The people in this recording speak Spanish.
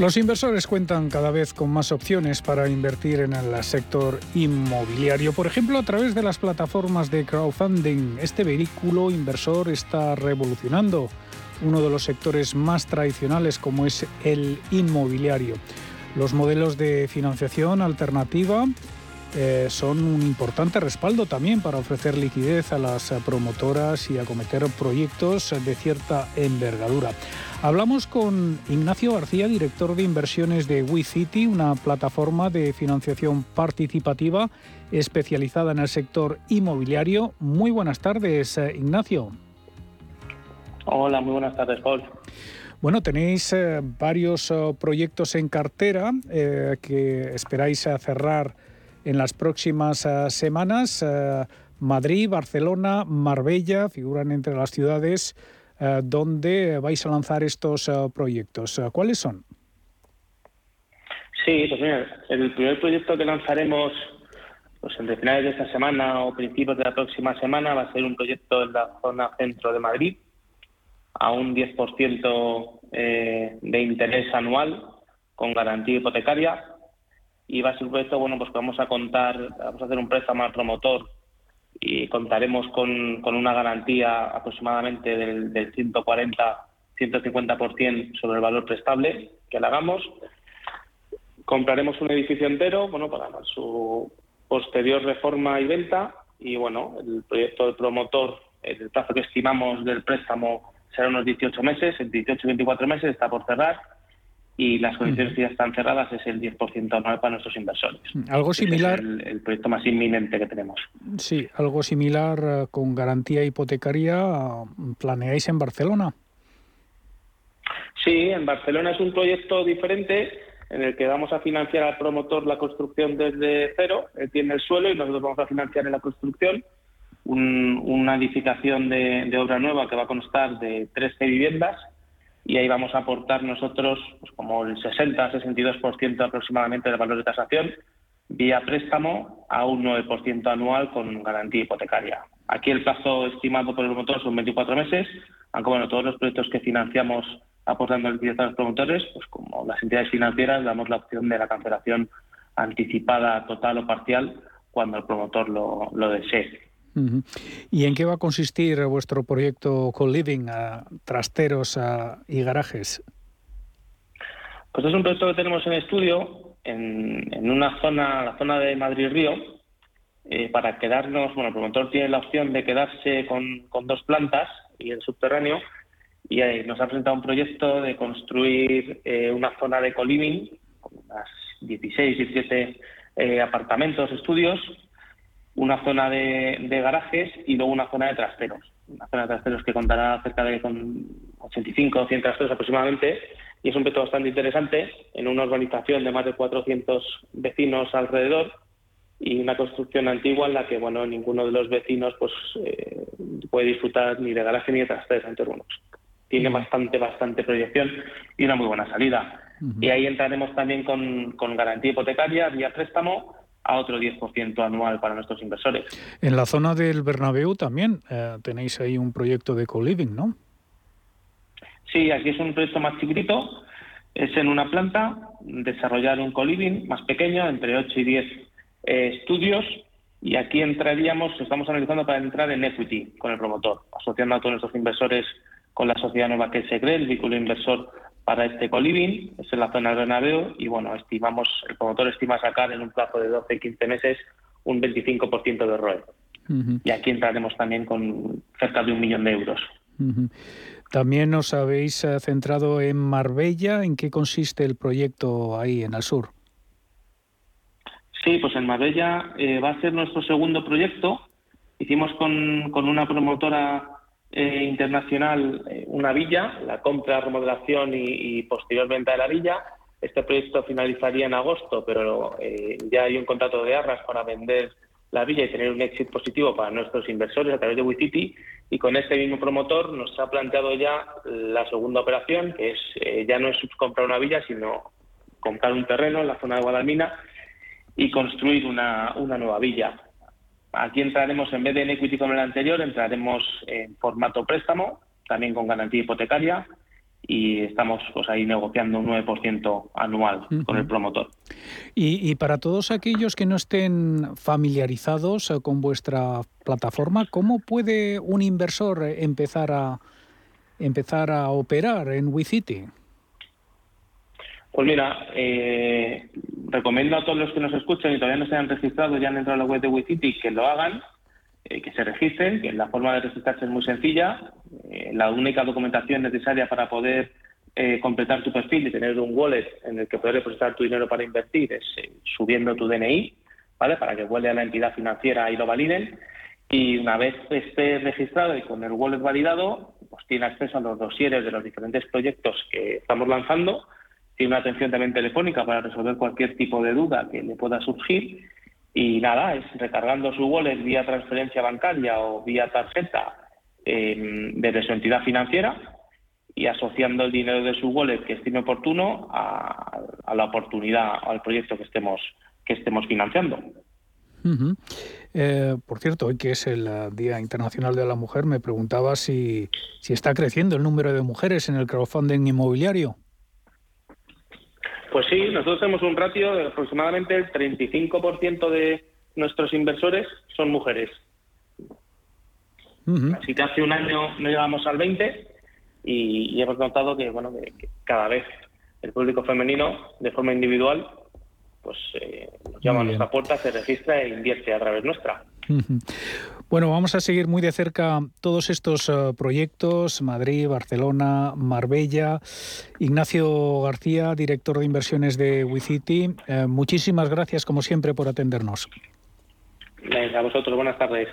Los inversores cuentan cada vez con más opciones para invertir en el sector inmobiliario, por ejemplo, a través de las plataformas de crowdfunding. Este vehículo inversor está revolucionando uno de los sectores más tradicionales como es el inmobiliario. Los modelos de financiación alternativa eh, son un importante respaldo también para ofrecer liquidez a las promotoras y acometer proyectos de cierta envergadura. Hablamos con Ignacio García, director de inversiones de WeCity, una plataforma de financiación participativa especializada en el sector inmobiliario. Muy buenas tardes, eh, Ignacio. Hola, muy buenas tardes, Paul. Bueno, tenéis eh, varios proyectos en cartera que esperáis cerrar en las próximas eh, semanas. Eh, Madrid, Barcelona, Marbella figuran entre las ciudades eh, donde vais a lanzar estos proyectos. ¿Cuáles son? Sí, pues mira, el primer proyecto que lanzaremos pues entre finales de esta semana o principios de la próxima semana va a ser un proyecto en la zona centro de Madrid a un 10% de interés anual con garantía hipotecaria y va a ser un proyecto, bueno, pues vamos a contar, vamos a hacer un préstamo al promotor y contaremos con, con una garantía aproximadamente del, del 140-150% sobre el valor prestable que le hagamos. Compraremos un edificio entero, bueno, para su posterior reforma y venta. Y, bueno, el proyecto del promotor, el plazo que estimamos del préstamo será unos 18 meses, en 18-24 meses está por cerrar y las condiciones que ya están cerradas es el 10% anual para nuestros inversores. Algo similar. Es el, proyecto más inminente que tenemos. Sí, algo similar eh, con garantía hipotecaria planeáis en Barcelona. Sí, en Barcelona es un proyecto diferente en el que vamos a financiar al promotor la construcción desde cero. Él tiene el suelo y nosotros vamos a financiar en la construcción una edificación de, de obra nueva que va a constar de 13 viviendas y ahí vamos a aportar nosotros pues, como el 60-62% aproximadamente del valor de tasación vía préstamo a un 9% anual con garantía hipotecaria. Aquí el plazo estimado por el promotor son 24 meses, aunque bueno, todos los proyectos que financiamos aportando el a los promotores, pues como las entidades financieras damos la opción de la cancelación anticipada total o parcial cuando el promotor lo, lo desee. ¿Y en qué va a consistir vuestro proyecto co-living, trasteros y garajes? Pues es un proyecto que tenemos en estudio en, una zona, la zona de Madrid-Río, eh, para quedarnos, bueno, el promotor tiene la opción de quedarse con, dos plantas y el subterráneo, y nos ha presentado un proyecto de construir eh, una zona de co-living, con unas 16, 17 eh, apartamentos, estudios, una zona de, garajes y luego una zona de trasteros. Una zona de trasteros que contará cerca de con 85 o 100 trasteros aproximadamente y es un proyecto bastante interesante en una urbanización de más de 400 vecinos alrededor y una construcción antigua en la que bueno ninguno de los vecinos pues eh, puede disfrutar ni de garaje ni de trasteros entonces bueno tiene bastante bastante proyección y una muy buena salida. Y ahí entraremos también con, con garantía hipotecaria vía préstamo a otro 10% anual para nuestros inversores. En la zona del Bernabéu también eh, tenéis ahí un proyecto de co-living, ¿no? Sí, aquí es un proyecto más chiquitito, es en una planta, desarrollar un co-living más pequeño, entre 8 y 10 eh, estudios, y aquí entraríamos, estamos analizando para entrar en equity con el promotor, asociando a todos nuestros inversores con la sociedad nueva que se cree, el vehículo inversor para este coliving, es en la zona de Bernabéu y bueno, estimamos, el promotor estima sacar en un plazo de 12-15 meses un 25% de ROE. Y aquí entraremos también con cerca de un millón de euros. También os habéis eh, centrado en Marbella. ¿En qué consiste el proyecto ahí en el sur? Sí, pues en Marbella eh, va a ser nuestro segundo proyecto. Hicimos con, con una promotora eh, internacional eh, una villa, la compra, remodelación y, posterior venta de la villa. Este proyecto finalizaría en agosto, pero eh, ya hay un contrato de arras para vender la villa y tener un éxito positivo para nuestros inversores a través de WeCity. Y con este mismo promotor nos ha planteado ya la segunda operación, que es ya no es comprar una villa, sino comprar un terreno en la zona de Guadalmina y construir una, una nueva villa. Aquí entraremos, en vez de en equity como el anterior, entraremos en formato préstamo, también con garantía hipotecaria, y estamos pues ahí negociando un 9% anual con el promotor. Y, para todos aquellos que no estén familiarizados eh, con vuestra plataforma, ¿cómo puede un inversor empezar a empezar a operar en WeCity? Pues mira, eh, recomiendo a todos los que nos escuchen y todavía no se han registrado ya han entrado a la web de WeCity que lo hagan, eh, que se registren, que la forma de registrarse es muy sencilla. Eh, la única documentación necesaria para poder completar tu perfil y tener un wallet en el que poder depositar tu dinero para invertir es subiendo tu DNI, ¿vale? Para que vuelva a la entidad financiera y lo validen. Y una vez esté registrado y con el wallet validado, pues tiene acceso a los dosieres de los diferentes proyectos que estamos lanzando tiene una atención también telefónica para resolver cualquier tipo de duda que le pueda surgir. Y nada, es recargando su wallet vía transferencia bancaria o vía tarjeta eh, desde su entidad financiera y asociando el dinero de su wallet que estime oportuno a, la oportunidad o al proyecto que estemos, que estemos financiando. Eh, por cierto, hoy que es el eh, Día Internacional de la Mujer, me preguntaba si, si está creciendo el número de mujeres en el crowdfunding inmobiliario. Pues sí, nosotros tenemos un ratio de aproximadamente el 35% de nuestros inversores son mujeres. Así que hace un año no llegamos al 20 y, hemos notado que bueno que, cada vez el público femenino de forma individual pues eh, nos llama a nuestra puerta, se registra e invierte a través nuestra. Bueno, vamos a seguir muy de cerca todos estos eh, proyectos, Madrid, Barcelona, Marbella. Ignacio García, director de inversiones de WeCity, eh, muchísimas gracias como siempre por atendernos. a vosotros, buenas tardes.